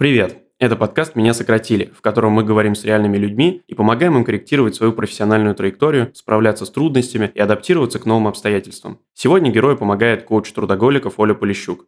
Привет! Это подкаст «Меня сократили», в котором мы говорим с реальными людьми и помогаем им корректировать свою профессиональную траекторию, справляться с трудностями и адаптироваться к новым обстоятельствам. Сегодня герою помогает коуч трудоголиков Оля Полищук.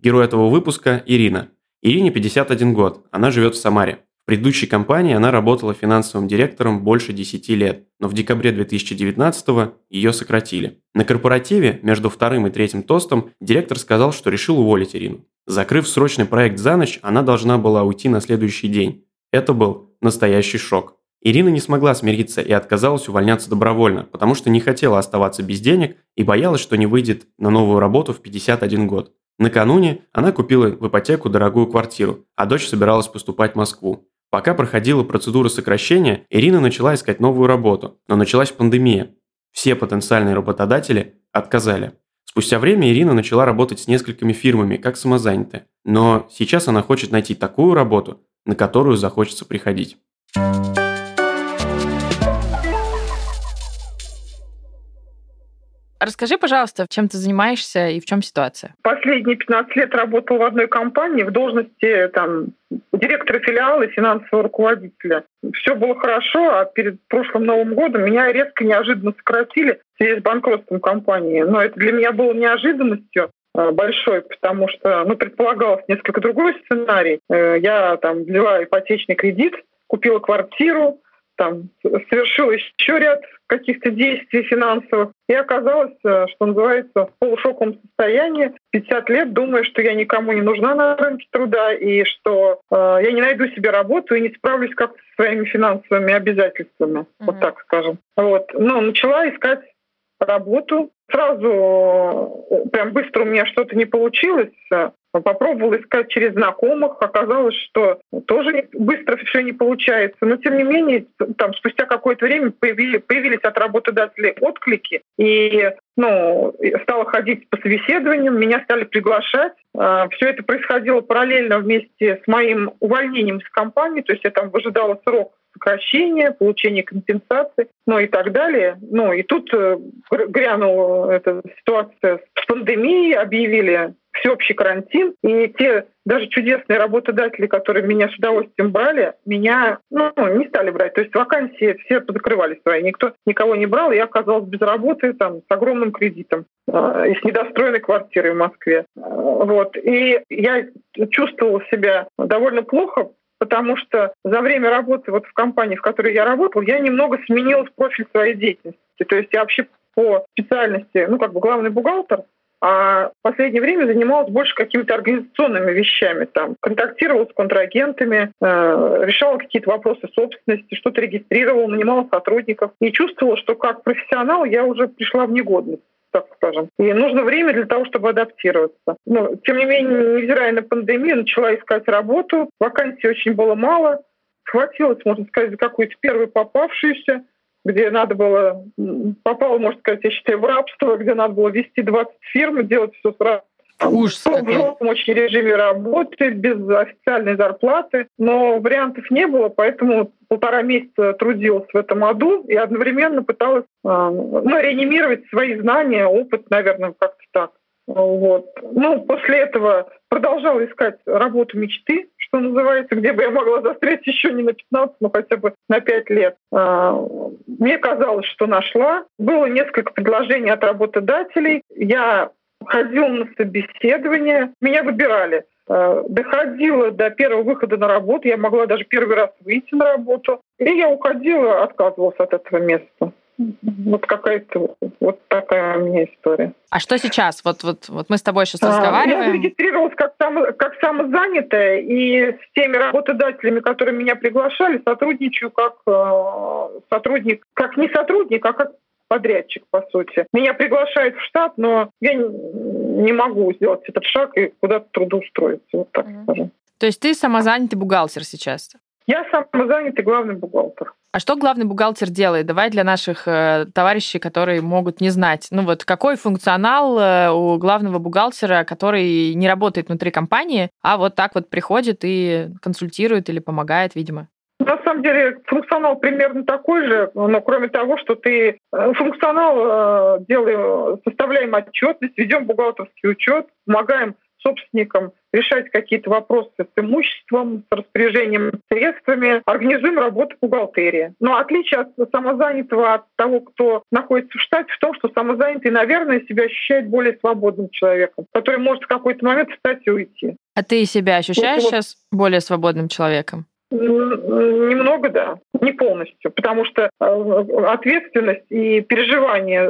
Герой этого выпуска – Ирина. Ирине 51 год, она живет в Самаре. Предыдущей компании она работала финансовым директором больше 10 лет, но в декабре 2019 ее сократили. На корпоративе между вторым и третьим тостом директор сказал, что решил уволить Ирину. Закрыв срочный проект за ночь, она должна была уйти на следующий день. Это был настоящий шок. Ирина не смогла смириться и отказалась увольняться добровольно, потому что не хотела оставаться без денег и боялась, что не выйдет на новую работу в 51 год. Накануне она купила в ипотеку дорогую квартиру, а дочь собиралась поступать в Москву. Пока проходила процедура сокращения, Ирина начала искать новую работу, но началась пандемия. Все потенциальные работодатели отказали. Спустя время Ирина начала работать с несколькими фирмами, как самозанятая. Но сейчас она хочет найти такую работу, на которую захочется приходить. Расскажи, пожалуйста, чем ты занимаешься и в чем ситуация? Последние 15 лет работал в одной компании в должности там, директора филиала и финансового руководителя. Все было хорошо, а перед прошлым Новым годом меня резко неожиданно сократили в связи с банкротством компании. Но это для меня было неожиданностью э, большой, потому что ну, предполагалось несколько другой сценарий. Э, я там взяла ипотечный кредит, купила квартиру, там совершил еще ряд каких-то действий финансовых, и оказалось, э, что называется, в полушоковом состоянии, 50 лет, думая, что я никому не нужна на рынке труда, и что э, я не найду себе работу и не справлюсь как со своими финансовыми обязательствами, mm-hmm. вот так скажем. Вот. Но начала искать работу. Сразу э, прям быстро у меня что-то не получилось. Попробовала искать через знакомых, оказалось, что тоже быстро все не получается. Но тем не менее, там спустя какое-то время появились, от работодателей отклики, и ну, стала ходить по собеседованиям, меня стали приглашать. А, все это происходило параллельно вместе с моим увольнением из компании, то есть я там выжидала срок сокращения, получения компенсации, ну и так далее. Ну и тут э, грянула эта ситуация с пандемией, объявили всеобщий карантин, и те даже чудесные работодатели, которые меня с удовольствием брали, меня ну, не стали брать. То есть вакансии все позакрывали свои. Никто никого не брал, я оказалась без работы там, с огромным кредитом э, и с недостроенной квартирой в Москве. Э, вот. И я чувствовала себя довольно плохо, потому что за время работы вот в компании, в которой я работала, я немного сменила профиль своей деятельности. То есть я вообще по специальности, ну, как бы главный бухгалтер, а в последнее время занималась больше какими-то организационными вещами, там, контактировала с контрагентами, э, решала какие-то вопросы собственности, что-то регистрировала, нанимала сотрудников и чувствовала, что как профессионал я уже пришла в негодность так скажем. И нужно время для того, чтобы адаптироваться. Но, тем не менее, невзирая на пандемию, начала искать работу. Вакансий очень было мало. Схватилась, можно сказать, за какую-то первую попавшуюся где надо было, попало, можно сказать, я считаю, в рабство, где надо было вести 20 фирм, делать все сразу Ужас в жестком очень режиме работы, без официальной зарплаты. Но вариантов не было, поэтому полтора месяца трудилась в этом аду и одновременно пыталась а, ну, реанимировать свои знания, опыт, наверное, как-то так. Вот. Ну, после этого продолжала искать работу мечты, что называется, где бы я могла застрять еще не на 15, но хотя бы на 5 лет. А, мне казалось, что нашла. Было несколько предложений от работодателей. Я ходила на собеседование, меня выбирали. А, доходила до первого выхода на работу, я могла даже первый раз выйти на работу. И я уходила, отказывалась от этого места. Вот какая-то вот такая у меня история. А что сейчас? Вот, вот, вот мы с тобой сейчас а, разговариваем. Я зарегистрировалась как, само, как самозанятая, и с теми работодателями, которые меня приглашали, сотрудничаю как э, сотрудник, как не сотрудник, а как подрядчик, по сути. Меня приглашают в штат, но я не могу сделать этот шаг и куда-то трудоустроиться, вот так mm-hmm. скажем. То есть ты самозанятый бухгалтер сейчас? Я самозанятый главный бухгалтер. А что главный бухгалтер делает? Давай для наших э, товарищей, которые могут не знать. Ну вот какой функционал э, у главного бухгалтера, который не работает внутри компании, а вот так вот приходит и консультирует или помогает, видимо? На самом деле функционал примерно такой же, но кроме того, что ты э, функционал делаем, составляем отчетность, ведем бухгалтерский учет, помогаем собственникам решать какие-то вопросы с имуществом, с распоряжением средствами, организуем работу бухгалтерии. Но отличие от самозанятого от того, кто находится в штате, в том, что самозанятый, наверное, себя ощущает более свободным человеком, который может в какой-то момент встать и уйти. А ты себя ощущаешь вот, сейчас более свободным человеком? Немного, да, не полностью, потому что э, ответственность и переживание,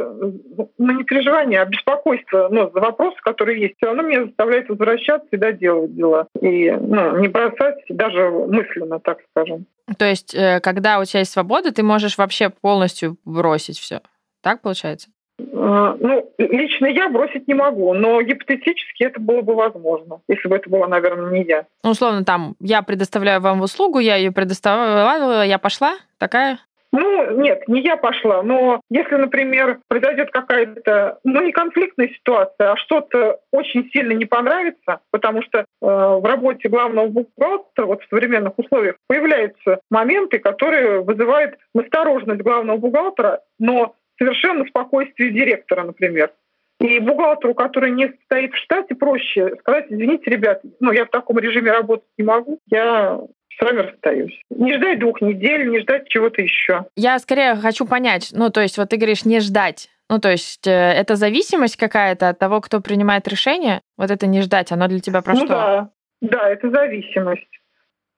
ну не переживание, а беспокойство ну, за вопросы, которые есть, все равно меня заставляет возвращаться и доделывать дела. И ну, не бросать даже мысленно, так скажем. То есть, э, когда у тебя есть свобода, ты можешь вообще полностью бросить все. Так получается? А, ну, лично я бросить не могу, но гипотетически это было бы возможно, если бы это была, наверное, не я. Ну, условно, там, я предоставляю вам услугу, я ее предоставила, я пошла, такая? Ну, нет, не я пошла, но если, например, произойдет какая-то, ну, не конфликтная ситуация, а что-то очень сильно не понравится, потому что э, в работе главного бухгалтера вот в современных условиях появляются моменты, которые вызывают настороженность главного бухгалтера, но совершенно спокойствие директора, например. И бухгалтеру, который не стоит в штате, проще сказать, извините, ребят, ну, я в таком режиме работать не могу, я с вами расстаюсь. Не ждать двух недель, не ждать чего-то еще. Я скорее хочу понять, ну, то есть вот ты говоришь не ждать, ну, то есть э, это зависимость какая-то от того, кто принимает решение? Вот это не ждать, оно для тебя про ну, что? Да, да, это зависимость.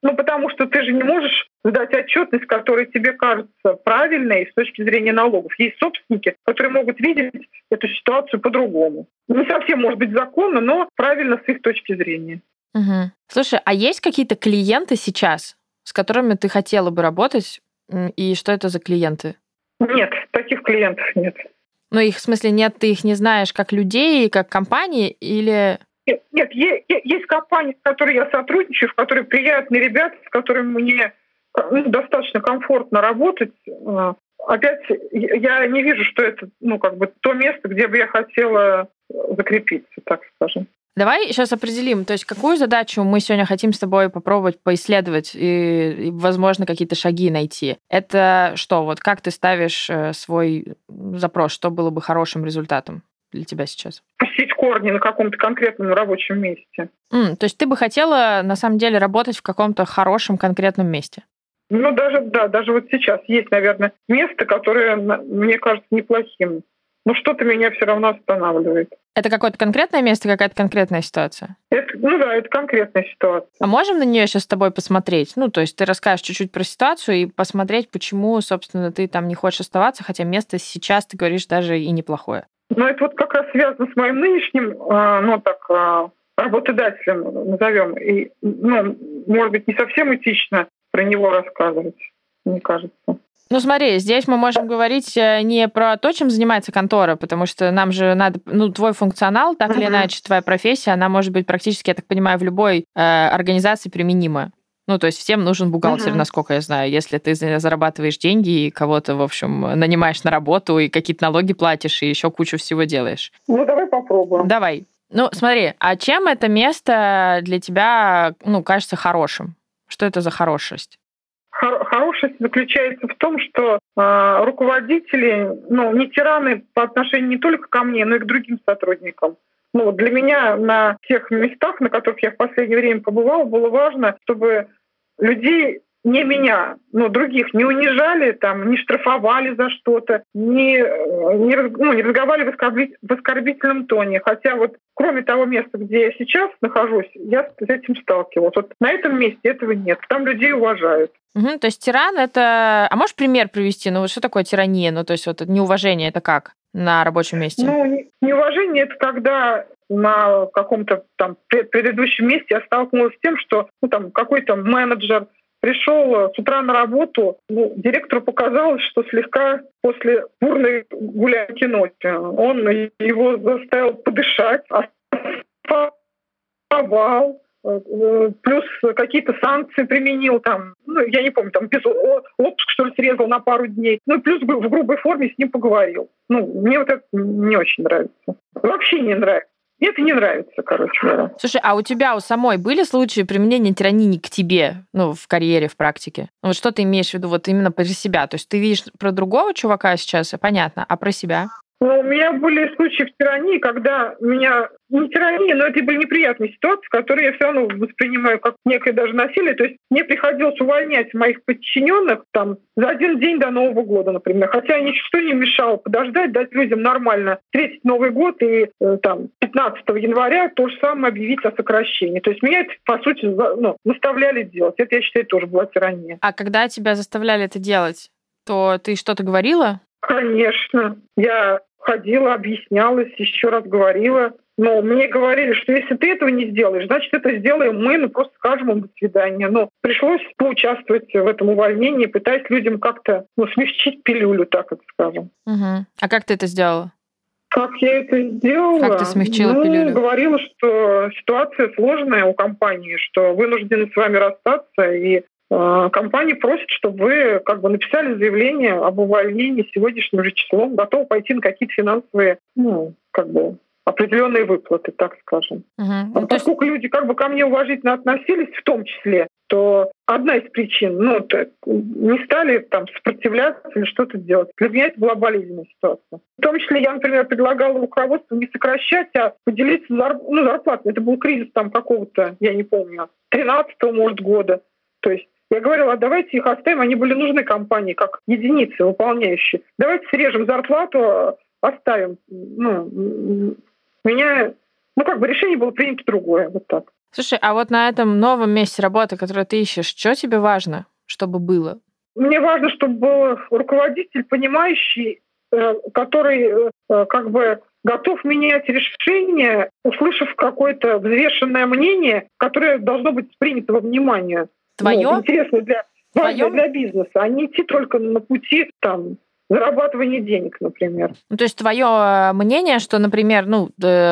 Ну, потому что ты же не можешь сдать отчетность, которая тебе кажется правильной с точки зрения налогов. Есть собственники, которые могут видеть эту ситуацию по-другому. Не совсем, может быть, законно, но правильно с их точки зрения. Угу. Слушай, а есть какие-то клиенты сейчас, с которыми ты хотела бы работать, и что это за клиенты? Нет, таких клиентов нет. Ну, их в смысле нет, ты их не знаешь как людей, как компании, или нет, нет, есть компании, с которыми я сотрудничаю, в которых приятные ребята, с которыми мне ну, достаточно комфортно работать. А, опять я не вижу, что это ну, как бы то место, где бы я хотела закрепиться, так скажем. Давай сейчас определим, то есть какую задачу мы сегодня хотим с тобой попробовать поисследовать и, и возможно, какие-то шаги найти. Это что, вот как ты ставишь э, свой запрос, что было бы хорошим результатом? Для тебя сейчас? Пустить корни на каком-то конкретном рабочем месте. Mm, то есть ты бы хотела, на самом деле, работать в каком-то хорошем конкретном месте? Ну, даже, да, даже вот сейчас есть, наверное, место, которое мне кажется неплохим. Но что-то меня все равно останавливает. Это какое-то конкретное место, какая-то конкретная ситуация? Это, ну да, это конкретная ситуация. А можем на нее сейчас с тобой посмотреть? Ну, то есть ты расскажешь чуть-чуть про ситуацию и посмотреть, почему, собственно, ты там не хочешь оставаться, хотя место сейчас, ты говоришь, даже и неплохое. Но это вот как раз связано с моим нынешним, а, ну так, а, работодателем назовем. И, ну, может быть, не совсем этично про него рассказывать, мне кажется. Ну смотри, здесь мы можем говорить э, не про то, чем занимается контора, потому что нам же надо, ну, твой функционал, так или иначе, твоя профессия, она может быть практически, я так понимаю, в любой э, организации применима. Ну, то есть всем нужен бухгалтер, угу. насколько я знаю. Если ты зарабатываешь деньги и кого-то, в общем, нанимаешь на работу, и какие-то налоги платишь, и еще кучу всего делаешь. Ну, давай попробуем. Давай. Ну, смотри, а чем это место для тебя, ну, кажется хорошим? Что это за хорошесть? Хор- хорошесть заключается в том, что э, руководители, ну, не тираны по отношению не только ко мне, но и к другим сотрудникам. Ну, для меня на тех местах, на которых я в последнее время побывала, было важно, чтобы людей не меня, но других не унижали, там, не штрафовали за что-то, не, не, ну, не разговаривали в оскорбительном тоне. Хотя вот кроме того места, где я сейчас нахожусь, я с этим сталкивалась. Вот на этом месте этого нет. Там людей уважают. Угу, то есть тиран это... А можешь пример привести? Ну вот что такое тирания? Ну то есть вот неуважение это как на рабочем месте? Ну неуважение это когда на каком-то там предыдущем месте я столкнулась с тем, что ну, там какой-то менеджер пришел с утра на работу, ну, директору показалось, что слегка после бурной гулянки ночи он его заставил подышать, оставал, плюс какие-то санкции применил там, ну, я не помню, там без отпуск, что ли, срезал на пару дней, ну, плюс в грубой форме с ним поговорил. Ну, мне вот это не очень нравится. Вообще не нравится. Мне это не нравится, короче говоря. Слушай, а у тебя у самой были случаи применения тирании к тебе, ну, в карьере, в практике? Ну, вот что ты имеешь в виду вот именно про себя? То есть ты видишь про другого чувака сейчас, понятно, а про себя? Ну, у меня были случаи в тирании, когда меня не тирания, но это были неприятные ситуации, которые я все равно воспринимаю как некое даже насилие. То есть мне приходилось увольнять моих подчиненных там за один день до Нового года, например. Хотя ничто не мешало подождать, дать людям нормально встретить Новый год и э, там 15 января то же самое объявить о сокращении. То есть меня это, по сути, ну, заставляли делать. Это, я считаю, тоже была тирания. А когда тебя заставляли это делать, то ты что-то говорила? Конечно. Я ходила, объяснялась, еще раз говорила. Но мне говорили, что если ты этого не сделаешь, значит, это сделаем мы, ну просто скажем им до свидания. Но пришлось поучаствовать в этом увольнении, пытаясь людям как-то ну, смягчить пилюлю, так это скажем. Угу. А как ты это сделала? Как я это сделала? Как ты смягчила ну, пилюлю? говорила, что ситуация сложная у компании, что вынуждены с вами расстаться, и компания просит, чтобы вы как бы написали заявление об увольнении сегодняшним же числом, готовы пойти на какие-то финансовые, ну, как бы определенные выплаты, так скажем. Угу. А поскольку есть... люди как бы ко мне уважительно относились, в том числе, то одна из причин, ну, не стали там сопротивляться или что-то делать. Для меня это была болезненная ситуация. В том числе я, например, предлагала руководству не сокращать, а поделиться зар... ну, зарплатой. Это был кризис там какого-то, я не помню, 13-го, может, года. То есть я говорила, давайте их оставим, они были нужны компании как единицы выполняющие. Давайте срежем зарплату, оставим. Ну, меня, ну как бы решение было принято другое, вот так. Слушай, а вот на этом новом месте работы, которое ты ищешь, что тебе важно, чтобы было? Мне важно, чтобы был руководитель, понимающий, э, который э, как бы готов менять решение, услышав какое-то взвешенное мнение, которое должно быть принято во внимание. Твое? Ну, интересно для, Твое? для бизнеса, а не идти только на пути там зарабатывание денег, например. Ну, то есть твое э, мнение, что, например, ну,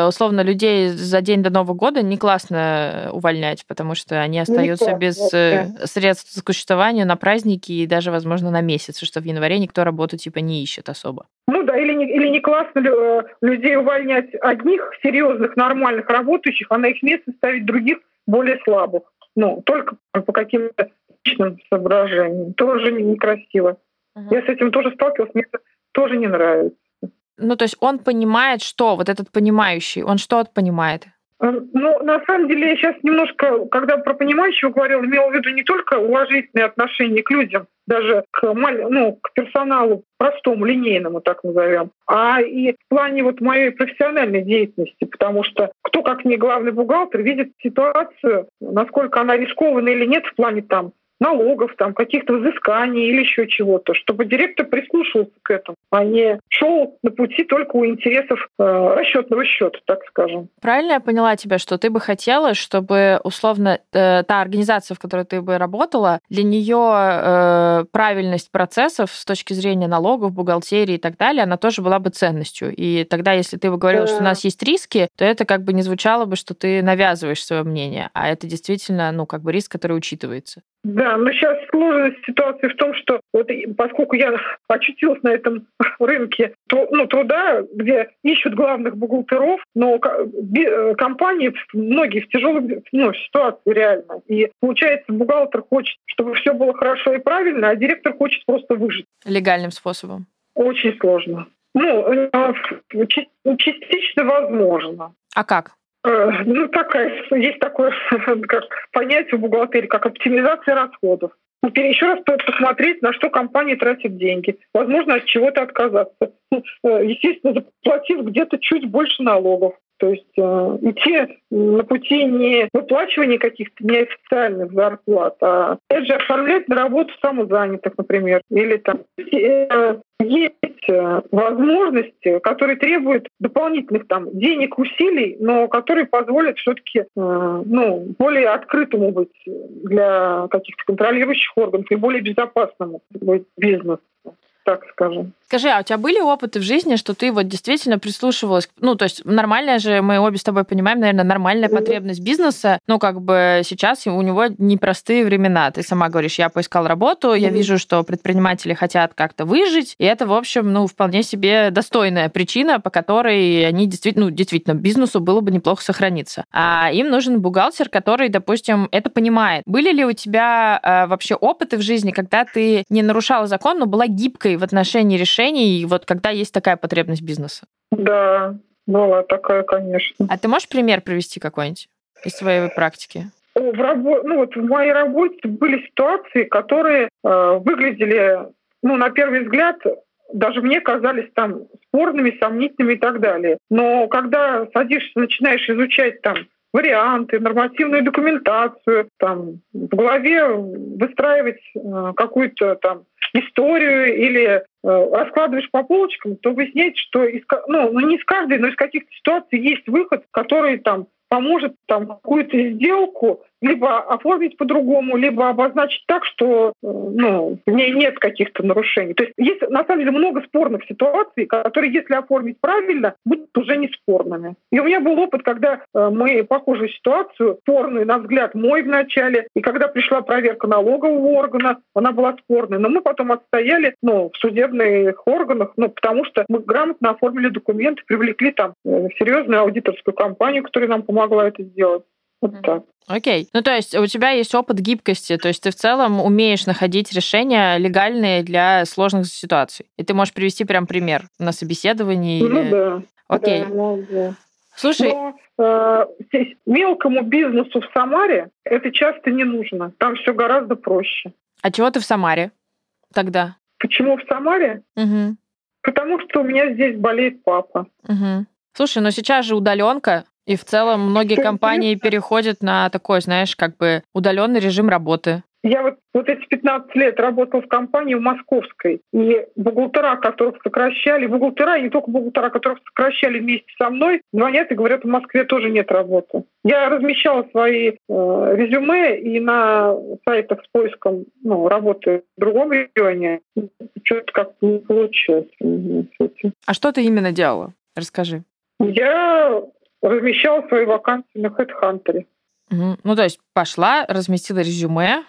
условно, людей за день до Нового года не классно увольнять, потому что они остаются не без э, да. средств к существованию на праздники и даже, возможно, на месяц, что в январе никто работу типа не ищет особо. Ну да, или не, или не классно э, людей увольнять одних серьезных, нормальных работающих, а на их место ставить других более слабых. Ну, только по каким-то личным соображениям. Тоже некрасиво. Угу. Я с этим тоже сталкивалась, мне это тоже не нравится. Ну, то есть он понимает, что, вот этот понимающий, он что понимает? Э, ну, на самом деле, я сейчас немножко, когда про понимающего говорила, имела в виду не только уважительные отношения к людям, даже к, ну, к персоналу простому, линейному, так назовем, а и в плане вот моей профессиональной деятельности, потому что кто, как не главный бухгалтер, видит ситуацию, насколько она рискованная или нет в плане там налогов, там, каких-то взысканий или еще чего-то, чтобы директор прислушивался к этому, а не шел на пути только у интересов э, расчетного счета, так скажем. Правильно я поняла тебя, что ты бы хотела, чтобы условно э, та организация, в которой ты бы работала, для нее э, правильность процессов с точки зрения налогов, бухгалтерии и так далее, она тоже была бы ценностью. И тогда, если ты бы говорила, да. что у нас есть риски, то это как бы не звучало бы, что ты навязываешь свое мнение, а это действительно, ну, как бы риск, который учитывается. Да, но сейчас сложность ситуации в том, что вот поскольку я очутилась на этом рынке ну, труда, где ищут главных бухгалтеров, но э, компании многие в тяжелой ну, ситуации реально. И получается, бухгалтер хочет, чтобы все было хорошо и правильно, а директор хочет просто выжить. Легальным способом. Очень сложно. Ну, э, частично возможно. А как? Э, ну, такая, есть такое как понятие в бухгалтерии, как оптимизация расходов. Еще раз посмотреть, на что компания тратит деньги. Возможно, от чего-то отказаться. Ну, э, естественно, заплатив где-то чуть больше налогов. То есть э, идти на пути не выплачивания каких-то неофициальных зарплат, а опять же оформлять на работу самозанятых, например, или там э, есть э, возможности, которые требуют дополнительных там денег, усилий, но которые позволят все-таки э, ну, более открытому быть для каких-то контролирующих органов и более безопасному быть бизнесу, так скажем. Скажи, а у тебя были опыты в жизни, что ты вот действительно прислушивалась? Ну, то есть нормальная же, мы обе с тобой понимаем, наверное, нормальная потребность бизнеса. Ну, как бы сейчас у него непростые времена. Ты сама говоришь, я поискал работу, я вижу, что предприниматели хотят как-то выжить, и это, в общем, ну, вполне себе достойная причина, по которой они действительно, ну, действительно, бизнесу было бы неплохо сохраниться. А им нужен бухгалтер, который, допустим, это понимает. Были ли у тебя э, вообще опыты в жизни, когда ты не нарушала закон, но была гибкой в отношении решения решений, вот когда есть такая потребность бизнеса? Да, была такая, конечно. А ты можешь пример привести какой-нибудь из своей практики? В, рабо... ну, вот в моей работе были ситуации, которые э, выглядели, ну, на первый взгляд, даже мне казались там спорными, сомнительными и так далее. Но когда садишься, начинаешь изучать там варианты, нормативную документацию, там в голове выстраивать э, какую-то там историю или э, раскладываешь по полочкам, то выясняется, что из, ну, ну не из каждой, но из каких-то ситуаций есть выход, который там поможет там какую-то сделку либо оформить по-другому, либо обозначить так, что э, ну, в ней нет каких-то нарушений. То есть есть на самом деле много спорных ситуаций, которые, если оформить правильно, будут уже не спорными. И у меня был опыт, когда э, мы похожую ситуацию, спорную, на взгляд мой вначале, и когда пришла проверка налогового органа, она была спорной. Но мы потом отстояли ну, в судебных органах, ну, потому что мы грамотно оформили документы, привлекли там э, серьезную аудиторскую компанию, которая нам помогла это сделать. Вот так. Окей. Ну, то есть у тебя есть опыт гибкости, то есть ты в целом умеешь находить решения легальные для сложных ситуаций. И ты можешь привести прям пример на собеседовании. Ну или... да. Окей. Да, ну, да. Слушай, Но, э, здесь мелкому бизнесу в Самаре это часто не нужно. Там все гораздо проще. А чего ты в Самаре тогда? Почему в Самаре? Угу. Потому что у меня здесь болеет папа. Угу. Слушай, но сейчас же удаленка, и в целом многие компании переходят на такой, знаешь, как бы удаленный режим работы. Я вот, вот эти 15 лет работала в компании в Московской, и бухгалтера, которых сокращали, бухгалтера, и не только бухгалтера, которых сокращали вместе со мной, звонят и говорят, в Москве тоже нет работы. Я размещала свои э, резюме и на сайтах с поиском ну, работы в другом регионе. Что-то как-то не получилось. А что ты именно делала? Расскажи. Я размещала свои вакансии на HeadHunter. Угу. Ну, то есть пошла, разместила резюме.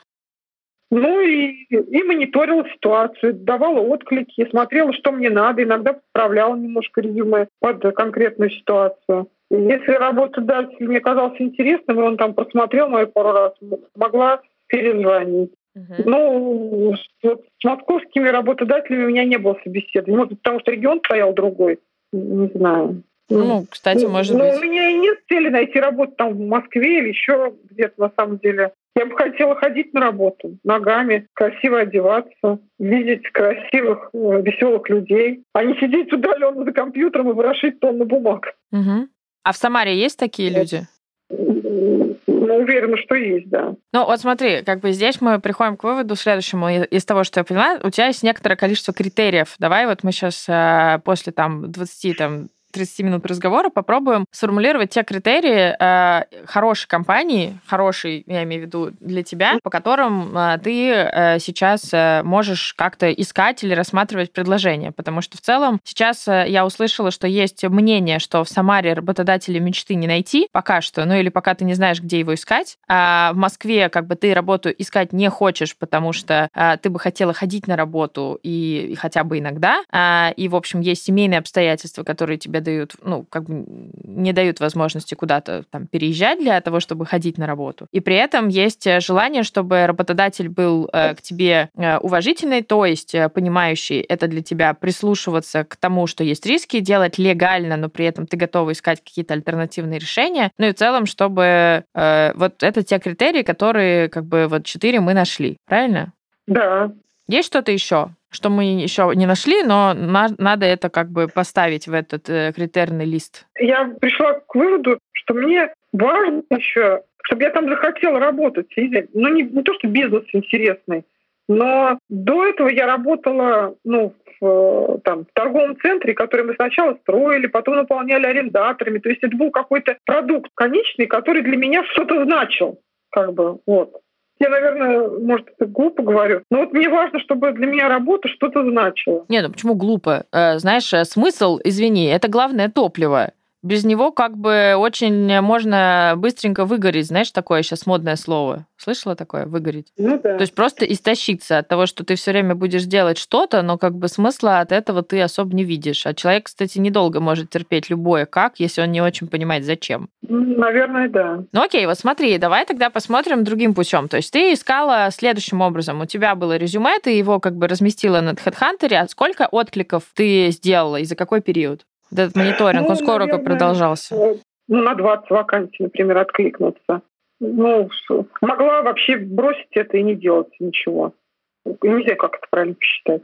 Ну и, и мониторила ситуацию, давала отклики, смотрела, что мне надо, иногда подправляла немножко резюме под конкретную ситуацию. И если работодатель мне казался интересным, и он там просмотрел мою пару раз, могла перезвонить. Uh-huh. Ну, вот с московскими работодателями у меня не было собеседования. Может, потому что регион стоял другой. Не знаю. Ну, кстати, ну, может ну, быть. У меня и нет цели найти работу там в Москве или еще где-то на самом деле. Я бы хотела ходить на работу ногами, красиво одеваться, видеть красивых, э, веселых людей, а не сидеть удаленно за компьютером и ворошить тонны бумаг. Угу. А в Самаре есть такие люди? Ну, уверена, что есть, да. Ну, вот смотри, как бы здесь мы приходим к выводу следующему. Из того, что я поняла, у тебя есть некоторое количество критериев. Давай вот мы сейчас э, после там 20 там, 30 минут разговора попробуем сформулировать те критерии э, хорошей компании, хорошей, я имею в виду, для тебя, по которым э, ты э, сейчас э, можешь как-то искать или рассматривать предложения. Потому что в целом сейчас э, я услышала, что есть мнение, что в Самаре работодателя мечты не найти пока что, ну или пока ты не знаешь, где его искать. А в Москве как бы ты работу искать не хочешь, потому что э, ты бы хотела ходить на работу и, и хотя бы иногда. А, и, в общем, есть семейные обстоятельства, которые тебе дают, ну, как бы не дают возможности куда-то там переезжать для того, чтобы ходить на работу. И при этом есть э, желание, чтобы работодатель был э, к тебе э, уважительный, то есть э, понимающий это для тебя, прислушиваться к тому, что есть риски, делать легально, но при этом ты готова искать какие-то альтернативные решения. Ну и в целом, чтобы э, вот это те критерии, которые как бы вот четыре мы нашли, правильно? Да. Есть что-то еще? что мы еще не нашли, но на, надо это как бы поставить в этот э, критерный лист. Я пришла к выводу, что мне важно еще, чтобы я там захотела работать. Ну, не, не то, что бизнес интересный, но до этого я работала ну, в, там, в торговом центре, который мы сначала строили, потом наполняли арендаторами. То есть это был какой-то продукт конечный, который для меня что-то значил. Как бы, вот. Я, наверное, может, это глупо говорю, но вот мне важно, чтобы для меня работа что-то значила. Нет, ну почему глупо? Э, знаешь, э, смысл, извини, это главное топливо без него как бы очень можно быстренько выгореть. Знаешь, такое сейчас модное слово. Слышала такое? Выгореть? Ну да. То есть просто истощиться от того, что ты все время будешь делать что-то, но как бы смысла от этого ты особо не видишь. А человек, кстати, недолго может терпеть любое как, если он не очень понимает, зачем. Наверное, да. Ну окей, вот смотри, давай тогда посмотрим другим путем. То есть ты искала следующим образом. У тебя было резюме, ты его как бы разместила на HeadHunter, а сколько откликов ты сделала и за какой период? Этот мониторинг, ну, он скоро наверное, продолжался? Э, ну, на 20 вакансий, например, откликнуться. Ну, могла вообще бросить это и не делать ничего. Не знаю, как это правильно посчитать.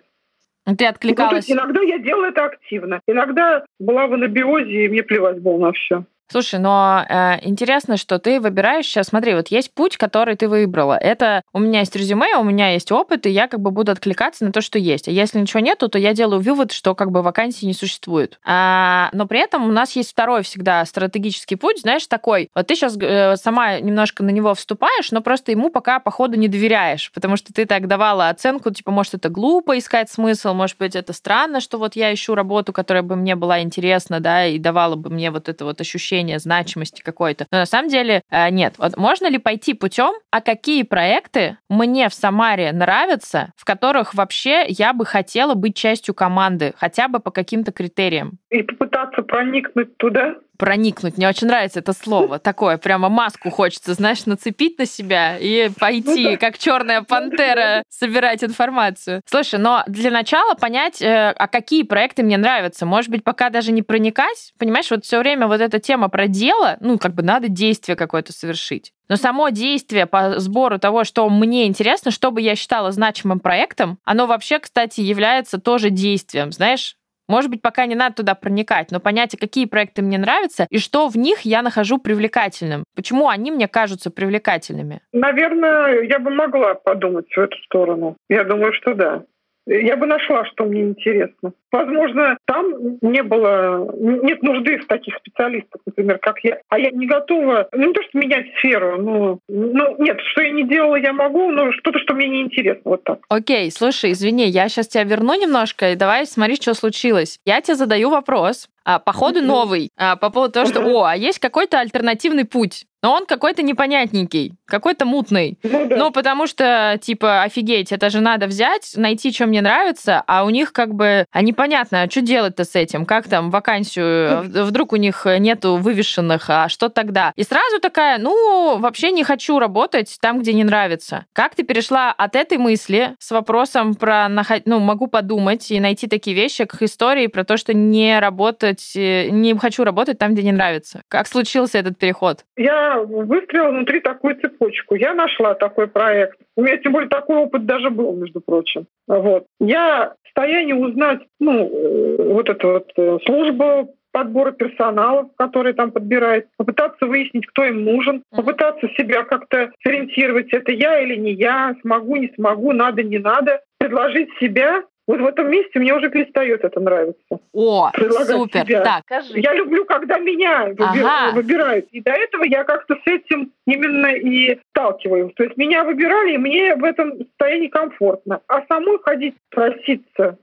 Ты откликалась? Ну, иногда я делала это активно. Иногда была в анабиозе, и мне плевать было на все. Слушай, но э, интересно, что ты выбираешь сейчас. Смотри, вот есть путь, который ты выбрала. Это у меня есть резюме, у меня есть опыт, и я как бы буду откликаться на то, что есть. А если ничего нету, то я делаю вывод, что как бы вакансии не существует. А, но при этом у нас есть второй всегда стратегический путь, знаешь, такой. Вот ты сейчас э, сама немножко на него вступаешь, но просто ему пока походу не доверяешь, потому что ты так давала оценку, типа, может, это глупо искать смысл, может быть, это странно, что вот я ищу работу, которая бы мне была интересна, да, и давала бы мне вот это вот ощущение ощущение значимости какой-то. Но на самом деле э, нет. Вот можно ли пойти путем, а какие проекты мне в Самаре нравятся, в которых вообще я бы хотела быть частью команды, хотя бы по каким-то критериям? И попытаться проникнуть туда? Проникнуть. Мне очень нравится это слово. Такое, прямо маску хочется, знаешь, нацепить на себя и пойти, ну как черная пантера, собирать информацию. Слушай, но для начала понять, э, а какие проекты мне нравятся. Может быть, пока даже не проникать. Понимаешь, вот все время вот эта тема про дело, ну, как бы надо действие какое-то совершить. Но само действие по сбору того, что мне интересно, что бы я считала значимым проектом, оно вообще, кстати, является тоже действием, знаешь, может быть, пока не надо туда проникать, но понять, а какие проекты мне нравятся и что в них я нахожу привлекательным. Почему они мне кажутся привлекательными? Наверное, я бы могла подумать в эту сторону. Я думаю, что да. Я бы нашла, что мне интересно. Возможно, там не было, нет нужды в таких специалистах, например, как я. А я не готова, ну не то, что менять сферу, ну, ну нет, что я не делала, я могу, но что-то, что мне не интересно, вот так. Окей, слушай, извини, я сейчас тебя верну немножко, и давай смотри, что случилось. Я тебе задаю вопрос, а, по ходу новый, а, по поводу того, что, о, а есть какой-то альтернативный путь но он какой-то непонятненький, какой-то мутный. Ну, да. ну, потому что, типа, офигеть, это же надо взять, найти, что мне нравится, а у них как бы, а непонятно, а что делать-то с этим? Как там вакансию, вдруг у них нету вывешенных, а что тогда? И сразу такая, ну, вообще не хочу работать там, где не нравится. Как ты перешла от этой мысли с вопросом про, ну, могу подумать и найти такие вещи к истории про то, что не работать, э, не хочу работать там, где не нравится? Как случился этот переход? Я выстроила внутри такую цепочку. Я нашла такой проект. У меня тем более такой опыт даже был, между прочим. Вот. Я в состоянии узнать, ну, э, вот эту вот э, службу подбора персонала, который там подбирает, попытаться выяснить, кто им нужен, попытаться себя как-то сориентировать, это я или не я, смогу, не смогу, надо, не надо, предложить себя вот в этом месте мне уже перестает это нравиться. О, супер. Себя. Так, скажи. Я люблю, когда меня выбир... ага. выбирают. И до этого я как-то с этим именно и сталкиваюсь. То есть меня выбирали, и мне в этом состоянии комфортно. А самой ходить проситься,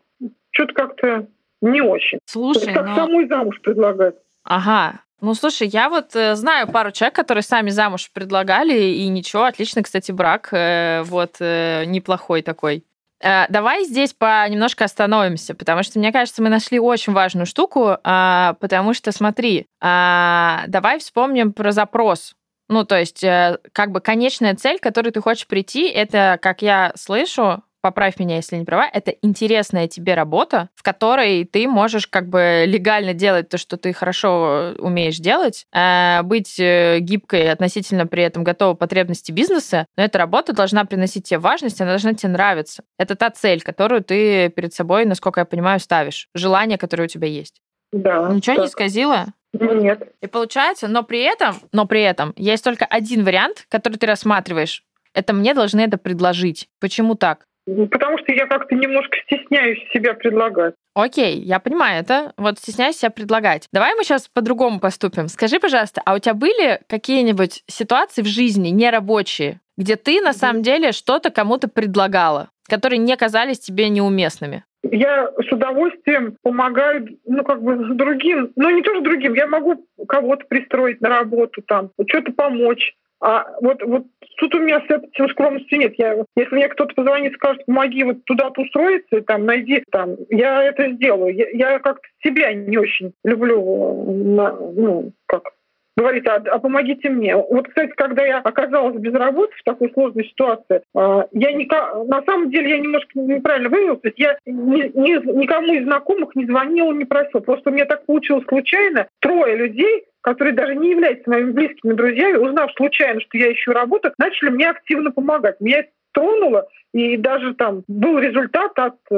что-то как-то не очень. Слушай, есть, как но... самой замуж предлагать. Ага, ну, слушай, я вот э, знаю пару человек, которые сами замуж предлагали, и ничего, отличный, кстати, брак, э, вот, э, неплохой такой. Э, давай здесь по немножко остановимся, потому что, мне кажется, мы нашли очень важную штуку, а, потому что, смотри, а, давай вспомним про запрос. Ну, то есть, э, как бы конечная цель, к которой ты хочешь прийти, это, как я слышу, поправь меня, если не права, это интересная тебе работа, в которой ты можешь как бы легально делать то, что ты хорошо умеешь делать, э, быть э, гибкой относительно при этом готова потребности бизнеса, но эта работа должна приносить тебе важность, она должна тебе нравиться. Это та цель, которую ты перед собой, насколько я понимаю, ставишь. Желание, которое у тебя есть. Да. Ничего так. не сказила? Нет. И получается, но при этом, но при этом есть только один вариант, который ты рассматриваешь. Это мне должны это предложить. Почему так? Потому что я как-то немножко стесняюсь себя предлагать. Окей, я понимаю это. Вот стесняюсь себя предлагать. Давай мы сейчас по-другому поступим. Скажи, пожалуйста, а у тебя были какие-нибудь ситуации в жизни нерабочие, где ты на самом деле что-то кому-то предлагала, которые не казались тебе неуместными? Я с удовольствием помогаю, ну, как бы с другим, ну, не тоже другим, я могу кого-то пристроить на работу там, что-то помочь. А вот, вот тут у меня с этим скромности нет. Я, если мне кто-то позвонит, скажет, помоги вот туда-то устроиться, и, там, найди там, я это сделаю. Я, я как-то себя не очень люблю, ну, как говорит, а, а помогите мне. Вот, кстати, когда я оказалась без работы в такой сложной ситуации, а, я не, на самом деле я немножко неправильно выразилась, я ни, ни, никому из знакомых не звонила, не просила. Просто у меня так получилось случайно. Трое людей которые даже не являются моими близкими друзьями, узнав случайно, что я ищу работу, начали мне активно помогать. Меня тронуло, и даже там был результат от э,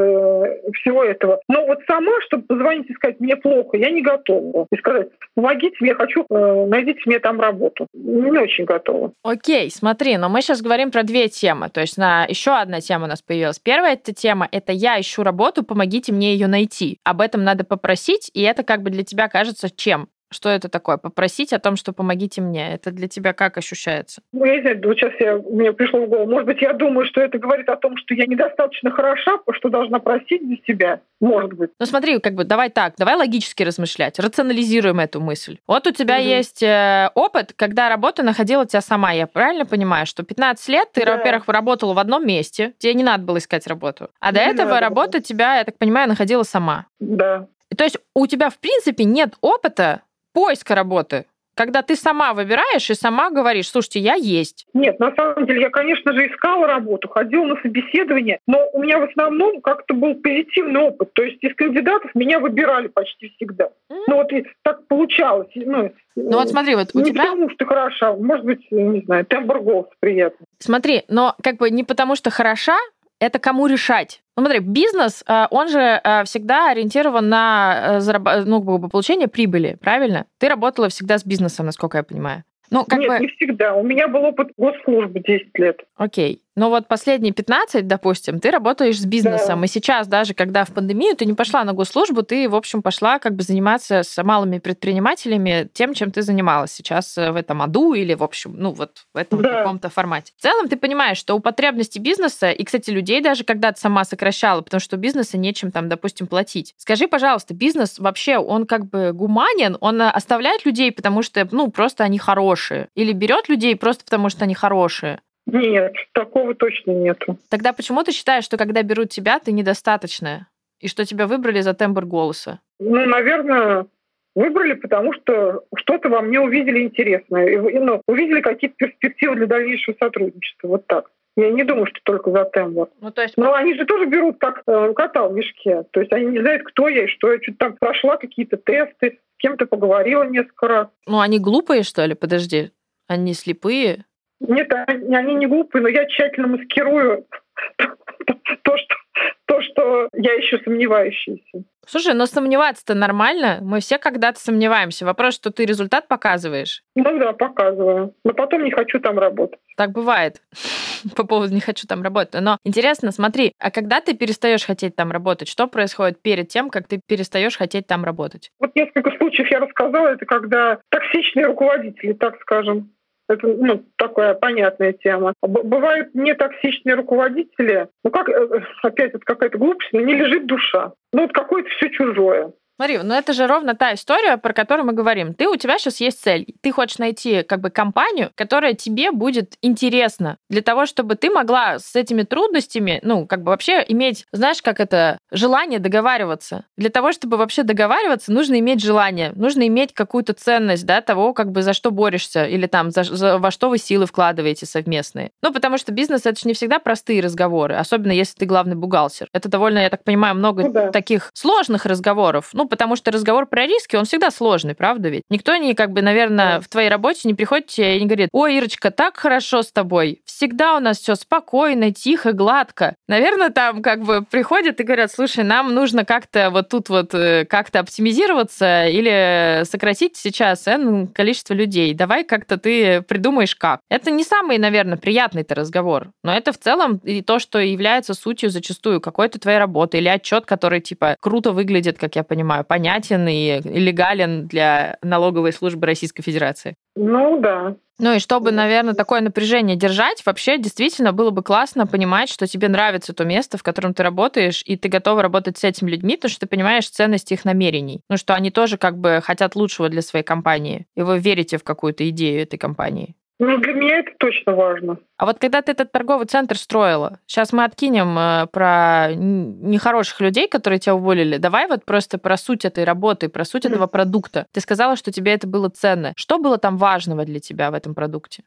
всего этого. Но вот сама, чтобы позвонить и сказать, мне плохо, я не готова. И сказать, помогите мне, хочу, э, найдите мне там работу. Не очень готова. Окей, смотри, но мы сейчас говорим про две темы. То есть на еще одна тема у нас появилась. Первая эта тема — это я ищу работу, помогите мне ее найти. Об этом надо попросить, и это как бы для тебя кажется чем? Что это такое? Попросить о том, что помогите мне. Это для тебя как ощущается? Ну, я не знаю, вот сейчас я, мне пришло в голову. Может быть, я думаю, что это говорит о том, что я недостаточно хороша, что должна просить за себя. Может быть. Ну смотри, как бы давай так, давай логически размышлять, рационализируем эту мысль. Вот у тебя угу. есть э, опыт, когда работа находила тебя сама. Я правильно понимаю, что 15 лет ты, да. во-первых, работала в одном месте, тебе не надо было искать работу. А до не этого работа тебя, я так понимаю, находила сама. Да. То есть у тебя, в принципе, нет опыта поиска работы, когда ты сама выбираешь и сама говоришь, слушайте, я есть. Нет, на самом деле я, конечно же, искала работу, ходила на собеседование, но у меня в основном как-то был позитивный опыт. То есть из кандидатов меня выбирали почти всегда. Mm-hmm. Ну вот и так получалось. Ну, ну вот смотри, вот у не тебя... Не потому что хороша, может быть, не знаю, тембр голоса приятный. Смотри, но как бы не потому что хороша, это кому решать. Ну, смотри, бизнес, э, он же э, всегда ориентирован на э, ну, получение прибыли, правильно? Ты работала всегда с бизнесом, насколько я понимаю. Ну, как Нет, бы... не всегда. У меня был опыт госслужбы 10 лет. Окей. Ну вот последние 15, допустим, ты работаешь с бизнесом, да. и сейчас даже, когда в пандемию ты не пошла на госслужбу, ты, в общем, пошла как бы заниматься с малыми предпринимателями тем, чем ты занималась сейчас в этом аду или, в общем, ну вот в этом да. каком-то формате. В целом ты понимаешь, что у потребностей бизнеса, и, кстати, людей даже когда-то сама сокращала, потому что бизнеса нечем там, допустим, платить. Скажи, пожалуйста, бизнес вообще, он как бы гуманен, он оставляет людей, потому что, ну, просто они хорошие, или берет людей просто потому, что они хорошие? Нет, такого точно нету. Тогда почему ты считаешь, что когда берут тебя, ты недостаточная? И что тебя выбрали за тембр голоса? Ну, наверное, выбрали, потому что что-то во мне увидели интересное. И, ну, увидели какие-то перспективы для дальнейшего сотрудничества. Вот так. Я не думаю, что только за тембр. Ну, то есть... Но они же тоже берут как э, кота в мешке. То есть они не знают, кто я и что я. Что-то там прошла какие-то тесты, с кем-то поговорила несколько раз. Ну, они глупые, что ли? Подожди. Они слепые? Нет, они не глупые, но я тщательно маскирую то, что, то, что я еще сомневающийся. Слушай, но сомневаться-то нормально. Мы все когда-то сомневаемся. Вопрос, что ты результат показываешь. Ну да, показываю. Но потом не хочу там работать. Так бывает. По поводу не хочу там работать. Но интересно, смотри, а когда ты перестаешь хотеть там работать, что происходит перед тем, как ты перестаешь хотеть там работать? Вот несколько случаев я рассказала. Это когда токсичные руководители, так скажем, это ну, такая понятная тема. Бывают нетоксичные руководители. Ну как, э, опять это какая-то глупость, но не лежит душа. Ну вот какое-то все чужое. Смотри, ну это же ровно та история, про которую мы говорим. Ты, у тебя сейчас есть цель. Ты хочешь найти как бы компанию, которая тебе будет интересна для того, чтобы ты могла с этими трудностями, ну, как бы вообще иметь, знаешь, как это, желание договариваться. Для того, чтобы вообще договариваться, нужно иметь желание, нужно иметь какую-то ценность, да, того, как бы за что борешься или там за, за, во что вы силы вкладываете совместные. Ну, потому что бизнес — это же не всегда простые разговоры, особенно если ты главный бухгалтер. Это довольно, я так понимаю, много ну, да. таких сложных разговоров. Ну, Ну, потому что разговор про риски, он всегда сложный, правда ведь? Никто не, как бы, наверное, в твоей работе не приходит тебе и не говорит, ой, Ирочка, так хорошо с тобой, всегда у нас все спокойно, тихо, гладко. Наверное, там как бы приходят и говорят, слушай, нам нужно как-то вот тут вот э, как-то оптимизироваться или сократить сейчас N количество людей. Давай как-то ты придумаешь как. Это не самый, наверное, приятный-то разговор, но это в целом и то, что является сутью зачастую какой-то твоей работы или отчет, который типа круто выглядит, как я понимаю, понятен и легален для налоговой службы Российской Федерации. Ну да. Ну и чтобы, наверное, такое напряжение держать, вообще действительно было бы классно понимать, что тебе нравится то место, в котором ты работаешь, и ты готова работать с этими людьми, потому что ты понимаешь ценность их намерений. Ну что они тоже как бы хотят лучшего для своей компании, и вы верите в какую-то идею этой компании. Ну, для меня это точно важно. А вот когда ты этот торговый центр строила, сейчас мы откинем э, про нехороших людей, которые тебя уволили. Давай вот просто про суть этой работы, про суть этого продукта. Ты сказала, что тебе это было ценно. Что было там важного для тебя в этом продукте?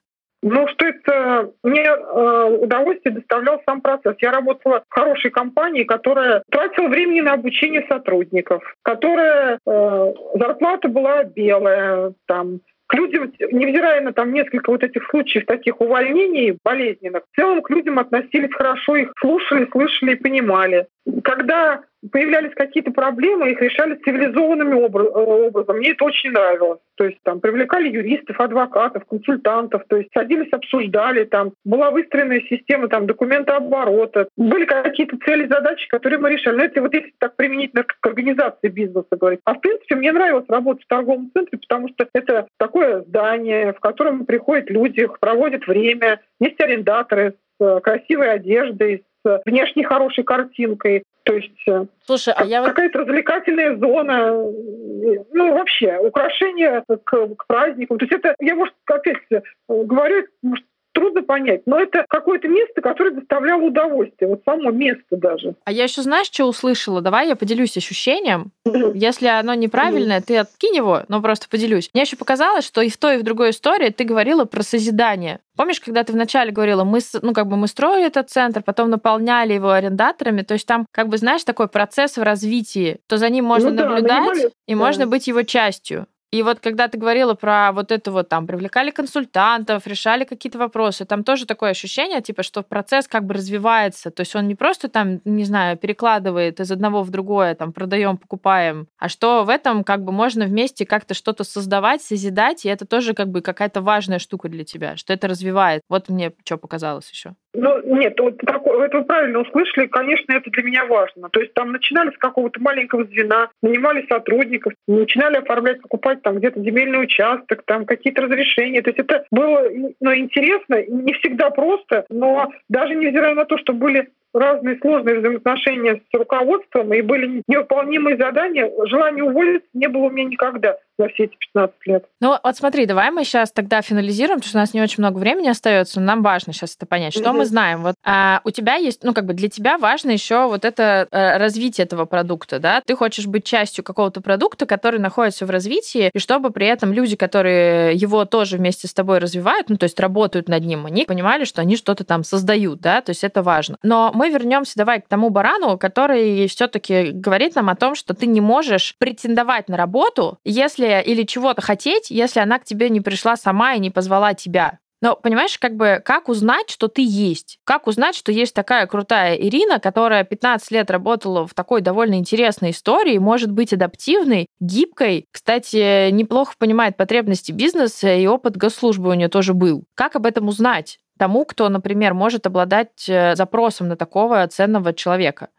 Ну, что это мне э, удовольствие доставлял сам процесс. Я работала в хорошей компании, которая тратила времени на обучение сотрудников, которая э, зарплата была белая, там к людям, невзирая на там несколько вот этих случаев таких увольнений болезненных, в целом к людям относились хорошо, их слушали, слышали и понимали. Когда появлялись какие-то проблемы, их решали цивилизованным э, образом. Мне это очень нравилось. То есть там привлекали юристов, адвокатов, консультантов, то есть садились, обсуждали, там была выстроена система там документооборота, были какие-то цели, задачи, которые мы решали. Но это вот если так применительно к организации бизнеса говорить. А в принципе мне нравилось работать в торговом центре, потому что это такое здание, в котором приходят люди, проводят время, есть арендаторы с э, красивой одеждой, с внешней хорошей картинкой. То есть э, Слушай, а я какая-то развлекательная зона, ну вообще украшения к, к празднику. То есть это, я, может, опять говорю, может, трудно понять. Но это какое-то место, которое доставляло удовольствие. Вот само место даже. А я еще знаешь, что услышала? Давай я поделюсь ощущением. Если оно неправильное, ты откинь его, но просто поделюсь. Мне еще показалось, что и в той, и в другой истории ты говорила про созидание. Помнишь, когда ты вначале говорила, мы, ну, как бы мы строили этот центр, потом наполняли его арендаторами, то есть там, как бы, знаешь, такой процесс в развитии, то за ним можно ну, наблюдать, да, и да. можно быть его частью. И вот когда ты говорила про вот это вот там, привлекали консультантов, решали какие-то вопросы, там тоже такое ощущение, типа, что процесс как бы развивается. То есть он не просто там, не знаю, перекладывает из одного в другое, там, продаем, покупаем, а что в этом как бы можно вместе как-то что-то создавать, созидать, и это тоже как бы какая-то важная штука для тебя, что это развивает. Вот мне что показалось еще. Ну, нет, вот такое, это вы правильно услышали, конечно, это для меня важно. То есть там начинали с какого-то маленького звена, нанимали сотрудников, начинали оформлять, покупать там где-то земельный участок, там какие-то разрешения. То есть это было ну, интересно, не всегда просто, но даже невзирая на то, что были разные сложные взаимоотношения с руководством и были невыполнимые задания, желания уволиться не было у меня никогда за все эти 15 лет. Ну, вот смотри, давай мы сейчас тогда финализируем, потому что у нас не очень много времени остается, но нам важно сейчас это понять. Что mm-hmm. мы знаем? Вот а, у тебя есть, ну, как бы для тебя важно еще вот это а, развитие этого продукта, да? Ты хочешь быть частью какого-то продукта, который находится в развитии, и чтобы при этом люди, которые его тоже вместе с тобой развивают, ну, то есть работают над ним, они понимали, что они что-то там создают, да? То есть это важно. Но мы вернемся давай к тому барану, который все-таки говорит нам о том, что ты не можешь претендовать на работу, если если или чего-то хотеть, если она к тебе не пришла сама и не позвала тебя. Но понимаешь, как бы как узнать, что ты есть? Как узнать, что есть такая крутая Ирина, которая 15 лет работала в такой довольно интересной истории, может быть адаптивной, гибкой, кстати, неплохо понимает потребности бизнеса и опыт госслужбы у нее тоже был. Как об этом узнать? Тому, кто, например, может обладать э, запросом на такого ценного человека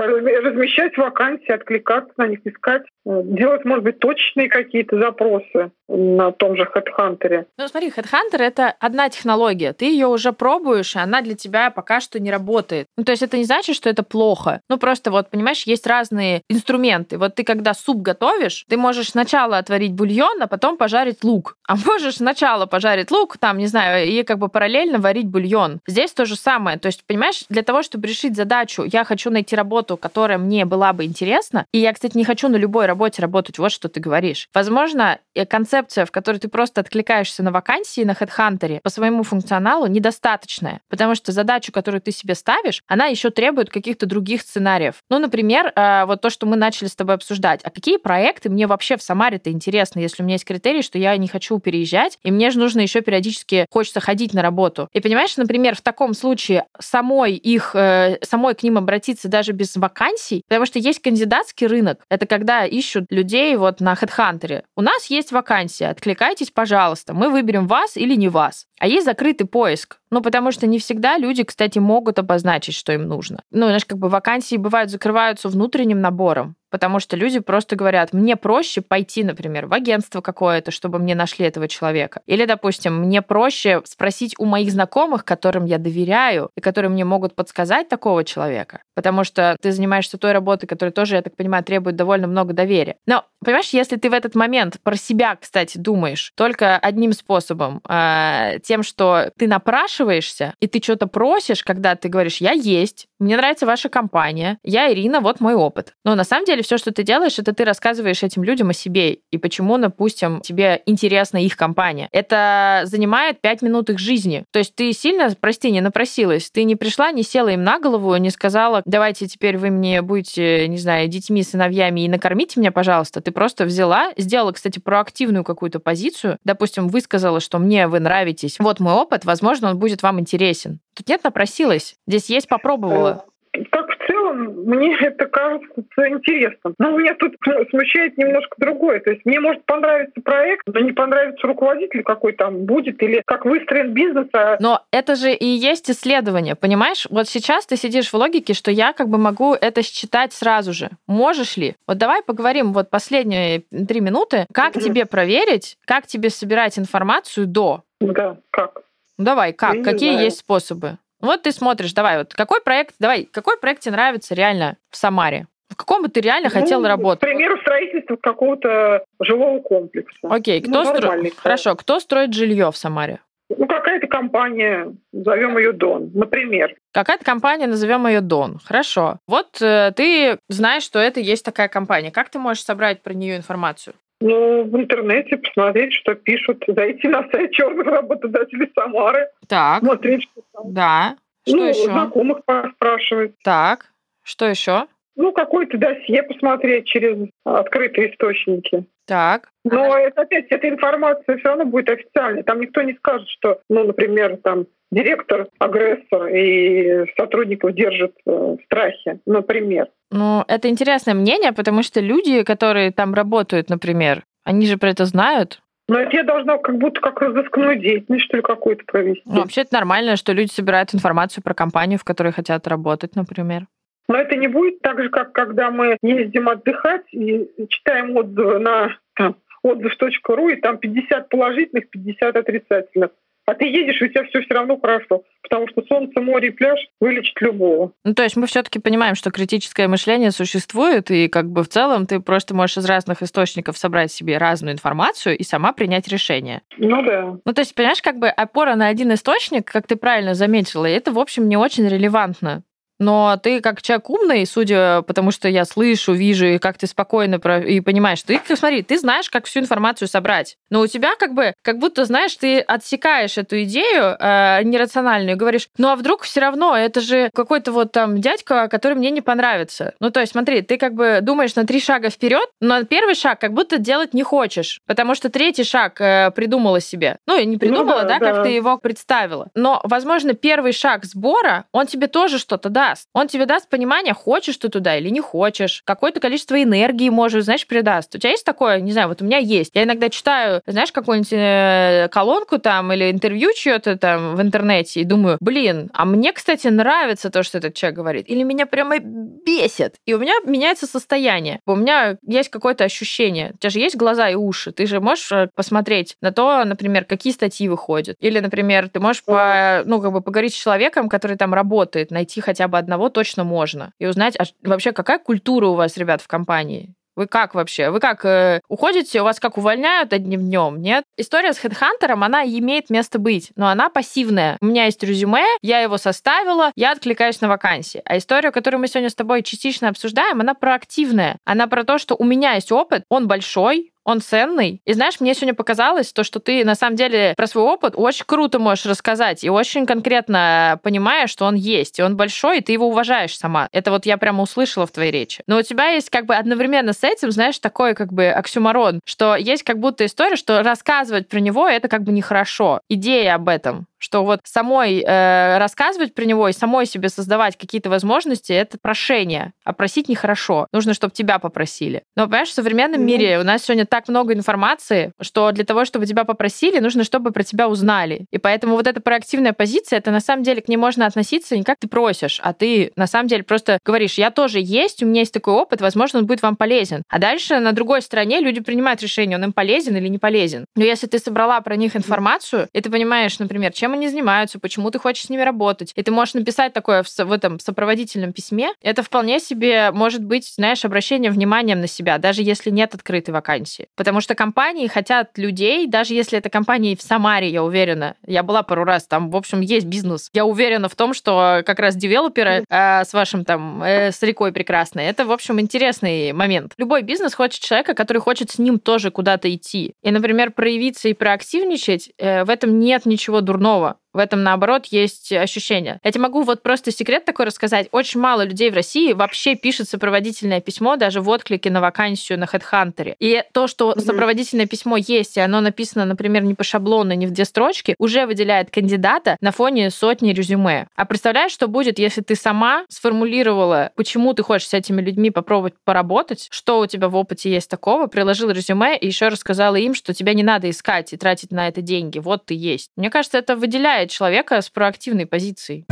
размещать вакансии, откликаться на них, искать, делать, может быть, точные какие-то запросы на том же HeadHunter. Ну, смотри, HeadHunter — это одна технология. Ты ее уже пробуешь, и она для тебя пока что не работает. Ну, то есть это не значит, что это плохо. Ну, просто вот, понимаешь, есть разные инструменты. Вот ты, когда суп готовишь, ты можешь сначала отварить бульон, а потом пожарить лук. А можешь сначала пожарить лук, там, не знаю, и как бы параллельно варить бульон. Здесь то же самое. То есть, понимаешь, для того, чтобы решить задачу, я хочу найти работу, которая мне была бы интересна, и я, кстати, не хочу на любой работе работать, вот что ты говоришь. Возможно, концепция, в которой ты просто откликаешься на вакансии на HeadHunter по своему функционалу недостаточная, потому что задачу, которую ты себе ставишь, она еще требует каких-то других сценариев. Ну, например, э, вот то, что мы начали с тобой обсуждать. А какие проекты мне вообще в Самаре-то интересны, если у меня есть критерий, что я не хочу переезжать, и мне же нужно еще периодически хочется ходить на работу. И понимаешь, например, в таком случае самой их, э, самой к ним обратиться даже без вакансий, потому что есть кандидатский рынок. Это когда ищут людей вот на HeadHunter. У нас есть вакансия, откликайтесь, пожалуйста, мы выберем вас или не вас. А есть закрытый поиск. Ну, потому что не всегда люди, кстати, могут обозначить, что им нужно. Ну, знаешь, как бы вакансии бывают закрываются внутренним набором потому что люди просто говорят, мне проще пойти, например, в агентство какое-то, чтобы мне нашли этого человека. Или, допустим, мне проще спросить у моих знакомых, которым я доверяю, и которые мне могут подсказать такого человека. Потому что ты занимаешься той работой, которая тоже, я так понимаю, требует довольно много доверия. Но, понимаешь, если ты в этот момент про себя, кстати, думаешь только одним способом, э, тем, что ты напрашиваешься, и ты что-то просишь, когда ты говоришь, я есть, мне нравится ваша компания, я Ирина, вот мой опыт. Но на самом деле все, что ты делаешь, это ты рассказываешь этим людям о себе и почему, допустим, тебе интересна их компания. Это занимает пять минут их жизни. То есть ты сильно, прости, не напросилась. Ты не пришла, не села им на голову, не сказала, давайте теперь вы мне будете, не знаю, детьми, сыновьями и накормите меня, пожалуйста. Ты просто взяла, сделала, кстати, проактивную какую-то позицию. Допустим, высказала, что мне вы нравитесь. Вот мой опыт, возможно, он будет вам интересен. Тут нет напросилась. Здесь есть попробовала. Как в целом, мне это кажется интересным. Но меня тут смущает немножко другое. То есть мне может понравиться проект, но не понравится руководитель какой там будет, или как выстроен бизнес. А... Но это же и есть исследование, понимаешь? Вот сейчас ты сидишь в логике, что я как бы могу это считать сразу же. Можешь ли? Вот давай поговорим вот последние три минуты. Как mm-hmm. тебе проверить, как тебе собирать информацию до? Да, как? Давай, как? Я Какие есть способы? Вот ты смотришь, давай, вот какой проект, давай, какой проект тебе нравится реально в Самаре? В каком бы ты реально ну, хотел работать? К примеру, строительство какого-то жилого комплекса. Окей, кто ну, стро... Хорошо, кто строит жилье в Самаре? Ну, какая-то компания, назовем ее Дон, например. Какая-то компания, назовем ее Дон. Хорошо. Вот э, ты знаешь, что это есть такая компания. Как ты можешь собрать про нее информацию? Ну, в интернете посмотреть, что пишут, зайти на сайт черных работодателей Самары. Так. Смотреть, что там. Да. Что ну, еще? знакомых поспрашивать. Так. Что еще? Ну, какое-то досье посмотреть через открытые источники. Так. Но это опять, эта информация все равно будет официальной. Там никто не скажет, что, ну, например, там директор агрессор и сотрудников держит э, в страхе, например. Ну, это интересное мнение, потому что люди, которые там работают, например, они же про это знают. Но это я должна как будто как разыскную деятельность, что ли, какую-то провести. Ну, вообще это нормально, что люди собирают информацию про компанию, в которой хотят работать, например. Но это не будет так же, как когда мы ездим отдыхать и читаем отзывы на там, отзыв.ру, и там 50 положительных, 50 отрицательных. А ты едешь, и у тебя все все равно хорошо, потому что солнце, море и пляж вылечат любого. Ну, то есть мы все-таки понимаем, что критическое мышление существует, и как бы в целом ты просто можешь из разных источников собрать себе разную информацию и сама принять решение. Ну да. Ну, то есть, понимаешь, как бы опора на один источник, как ты правильно заметила, это, в общем, не очень релевантно. Но ты как человек умный, судя потому что я слышу, вижу, и как ты спокойно про... и понимаешь, ты, смотри, ты знаешь, как всю информацию собрать. Но у тебя как бы, как будто, знаешь, ты отсекаешь эту идею э, нерациональную, говоришь, ну а вдруг все равно это же какой-то вот там дядька, который мне не понравится. Ну то есть смотри, ты как бы думаешь на три шага вперед, но первый шаг как будто делать не хочешь, потому что третий шаг э, придумала себе. Ну и не придумала, ну, да, да, как да. ты его представила. Но, возможно, первый шаг сбора, он тебе тоже что-то даст даст. Он тебе даст понимание, хочешь ты туда или не хочешь. Какое-то количество энергии, может, знаешь, придаст. У тебя есть такое? Не знаю, вот у меня есть. Я иногда читаю, знаешь, какую-нибудь э, колонку там или интервью чье-то там в интернете и думаю, блин, а мне, кстати, нравится то, что этот человек говорит. Или меня прямо бесит. И у меня меняется состояние. У меня есть какое-то ощущение. У тебя же есть глаза и уши. Ты же можешь э, посмотреть на то, например, какие статьи выходят. Или, например, ты можешь по, ну, как бы поговорить с человеком, который там работает, найти хотя бы одного точно можно. И узнать, а вообще какая культура у вас, ребят, в компании? Вы как вообще? Вы как э, уходите, у вас как увольняют одним днем, нет? История с хедхантером, она имеет место быть, но она пассивная. У меня есть резюме, я его составила, я откликаюсь на вакансии. А история, которую мы сегодня с тобой частично обсуждаем, она проактивная. Она про то, что у меня есть опыт, он большой, он ценный. И знаешь, мне сегодня показалось то, что ты на самом деле про свой опыт очень круто можешь рассказать и очень конкретно понимаешь, что он есть, и он большой, и ты его уважаешь сама. Это вот я прямо услышала в твоей речи. Но у тебя есть как бы одновременно с этим, знаешь, такой как бы оксюмарон, что есть как будто история, что рассказывать про него это как бы нехорошо. Идея об этом что вот самой э, рассказывать про него и самой себе создавать какие-то возможности это прошение. А просить нехорошо. Нужно, чтобы тебя попросили. Но понимаешь, в современном mm-hmm. мире у нас сегодня так много информации, что для того, чтобы тебя попросили, нужно, чтобы про тебя узнали. И поэтому вот эта проактивная позиция, это на самом деле к ней можно относиться не как ты просишь, а ты на самом деле просто говоришь, я тоже есть, у меня есть такой опыт, возможно, он будет вам полезен. А дальше на другой стороне люди принимают решение, он им полезен или не полезен. Но если ты собрала про них информацию, и ты понимаешь, например, чем чем они занимаются, почему ты хочешь с ними работать. И ты можешь написать такое в, в этом сопроводительном письме. Это вполне себе может быть, знаешь, обращение вниманием на себя, даже если нет открытой вакансии. Потому что компании хотят людей, даже если это компании в Самаре, я уверена. Я была пару раз, там, в общем, есть бизнес. Я уверена в том, что как раз девелоперы э, с вашим там, э, с рекой прекрасной, это, в общем, интересный момент. Любой бизнес хочет человека, который хочет с ним тоже куда-то идти. И, например, проявиться и проактивничать, э, в этом нет ничего дурного дурного. В этом, наоборот, есть ощущение. Я тебе могу вот просто секрет такой рассказать. Очень мало людей в России вообще пишет сопроводительное письмо даже в отклике на вакансию на HeadHunter. И то, что mm-hmm. сопроводительное письмо есть, и оно написано, например, не по шаблону, не в две строчки, уже выделяет кандидата на фоне сотни резюме. А представляешь, что будет, если ты сама сформулировала, почему ты хочешь с этими людьми попробовать поработать, что у тебя в опыте есть такого, приложил резюме и еще рассказала им, что тебя не надо искать и тратить на это деньги. Вот ты есть. Мне кажется, это выделяет человека с проактивной позицией.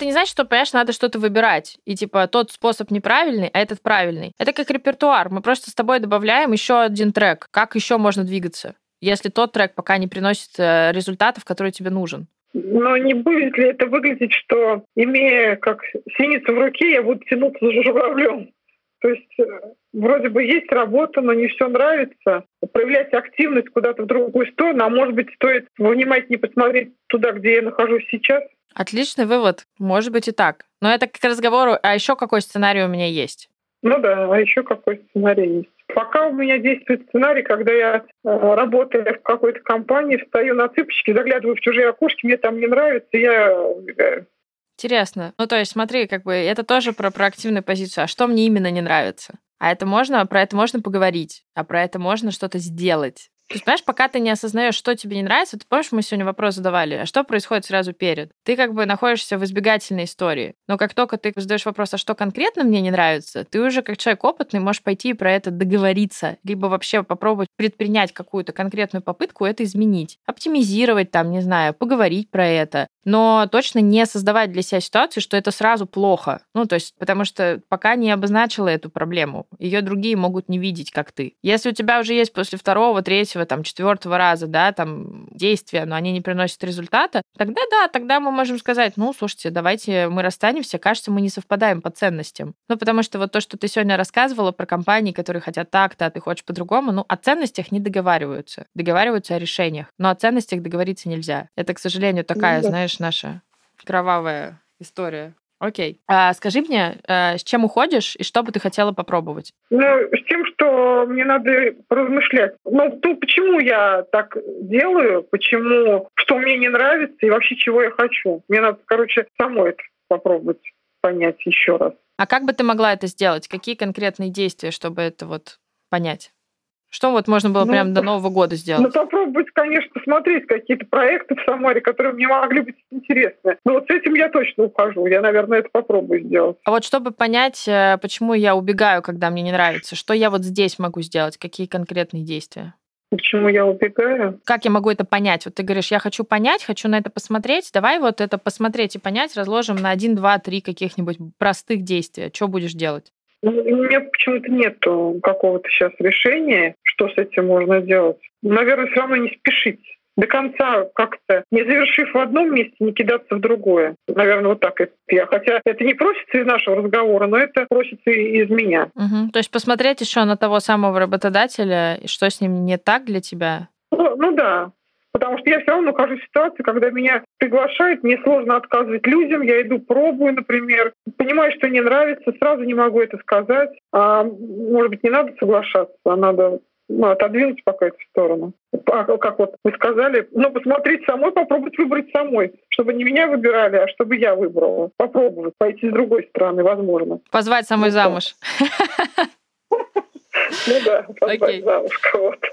это не значит, что, понимаешь, надо что-то выбирать. И типа тот способ неправильный, а этот правильный. Это как репертуар. Мы просто с тобой добавляем еще один трек. Как еще можно двигаться, если тот трек пока не приносит э, результатов, которые тебе нужен? Но не будет ли это выглядеть, что, имея как синицу в руке, я буду тянуться за журавлем? То есть э, вроде бы есть работа, но не все нравится. Проявлять активность куда-то в другую сторону, а может быть, стоит внимательнее посмотреть туда, где я нахожусь сейчас. Отличный вывод. Может быть и так. Но это к разговору, а еще какой сценарий у меня есть? Ну да, а еще какой сценарий есть. Пока у меня действует сценарий, когда я э, работаю в какой-то компании, встаю на цыпочки, заглядываю в чужие окошки, мне там не нравится, я. Интересно. Ну, то есть, смотри, как бы это тоже про проактивную позицию. А что мне именно не нравится? А это можно, про это можно поговорить, а про это можно что-то сделать. То есть, понимаешь, пока ты не осознаешь, что тебе не нравится, ты помнишь, мы сегодня вопрос задавали, а что происходит сразу перед? Ты как бы находишься в избегательной истории. Но как только ты задаешь вопрос, а что конкретно мне не нравится, ты уже как человек опытный можешь пойти и про это договориться, либо вообще попробовать предпринять какую-то конкретную попытку это изменить. Оптимизировать там, не знаю, поговорить про это, но точно не создавать для себя ситуацию, что это сразу плохо. Ну, то есть, потому что пока не обозначила эту проблему, ее другие могут не видеть, как ты. Если у тебя уже есть после второго, третьего, третьего, там, четвертого раза, да, там, действия, но они не приносят результата, тогда да, тогда мы можем сказать, ну, слушайте, давайте мы расстанемся, кажется, мы не совпадаем по ценностям. Ну, потому что вот то, что ты сегодня рассказывала про компании, которые хотят так-то, а ты хочешь по-другому, ну, о ценностях не договариваются. Договариваются о решениях, но о ценностях договориться нельзя. Это, к сожалению, такая, ну, да. знаешь, наша кровавая история. Окей. А скажи мне, э, с чем уходишь и что бы ты хотела попробовать? Ну, с тем, что мне надо размышлять. Ну, то, почему я так делаю, почему, что мне не нравится и вообще чего я хочу. Мне надо, короче, самой это попробовать понять еще раз. А как бы ты могла это сделать? Какие конкретные действия, чтобы это вот понять? Что вот можно было ну, прямо до Нового года сделать? Ну, попробовать, конечно, посмотреть какие-то проекты в Самаре, которые мне могли быть интересны. Но вот с этим я точно ухожу. Я, наверное, это попробую сделать. А вот чтобы понять, э, почему я убегаю, когда мне не нравится, что я вот здесь могу сделать? Какие конкретные действия? Почему я убегаю? Как я могу это понять? Вот ты говоришь, я хочу понять, хочу на это посмотреть. Давай вот это посмотреть и понять разложим на один, два, три каких-нибудь простых действия. Что будешь делать? Ну, у меня почему-то нет какого-то сейчас решения, что с этим можно делать. Наверное, все равно не спешить до конца как-то, не завершив в одном месте, не кидаться в другое. Наверное, вот так я. Хотя это не просится из нашего разговора, но это просится из меня. Угу. То есть посмотреть еще на того самого работодателя, что с ним не так для тебя? Ну, ну да, Потому что я все равно нахожусь в ситуации, когда меня приглашают, мне сложно отказывать людям, я иду, пробую, например, понимаю, что не нравится, сразу не могу это сказать. А, может быть, не надо соглашаться, а надо ну, отодвинуть пока эту сторону. А, как вот вы сказали, ну, посмотреть самой, попробовать выбрать самой, чтобы не меня выбирали, а чтобы я выбрала. Попробовать, пойти с другой стороны, возможно. Позвать самой ну, замуж. Ну да, позвать замуж кого-то.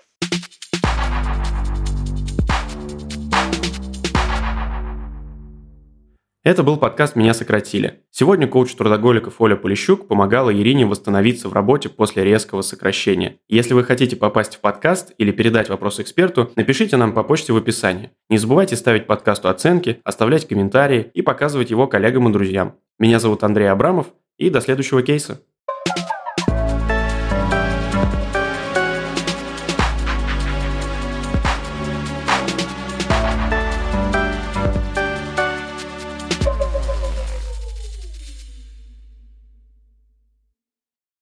Это был подкаст «Меня сократили». Сегодня коуч трудоголиков Оля Полищук помогала Ирине восстановиться в работе после резкого сокращения. Если вы хотите попасть в подкаст или передать вопрос эксперту, напишите нам по почте в описании. Не забывайте ставить подкасту оценки, оставлять комментарии и показывать его коллегам и друзьям. Меня зовут Андрей Абрамов, и до следующего кейса.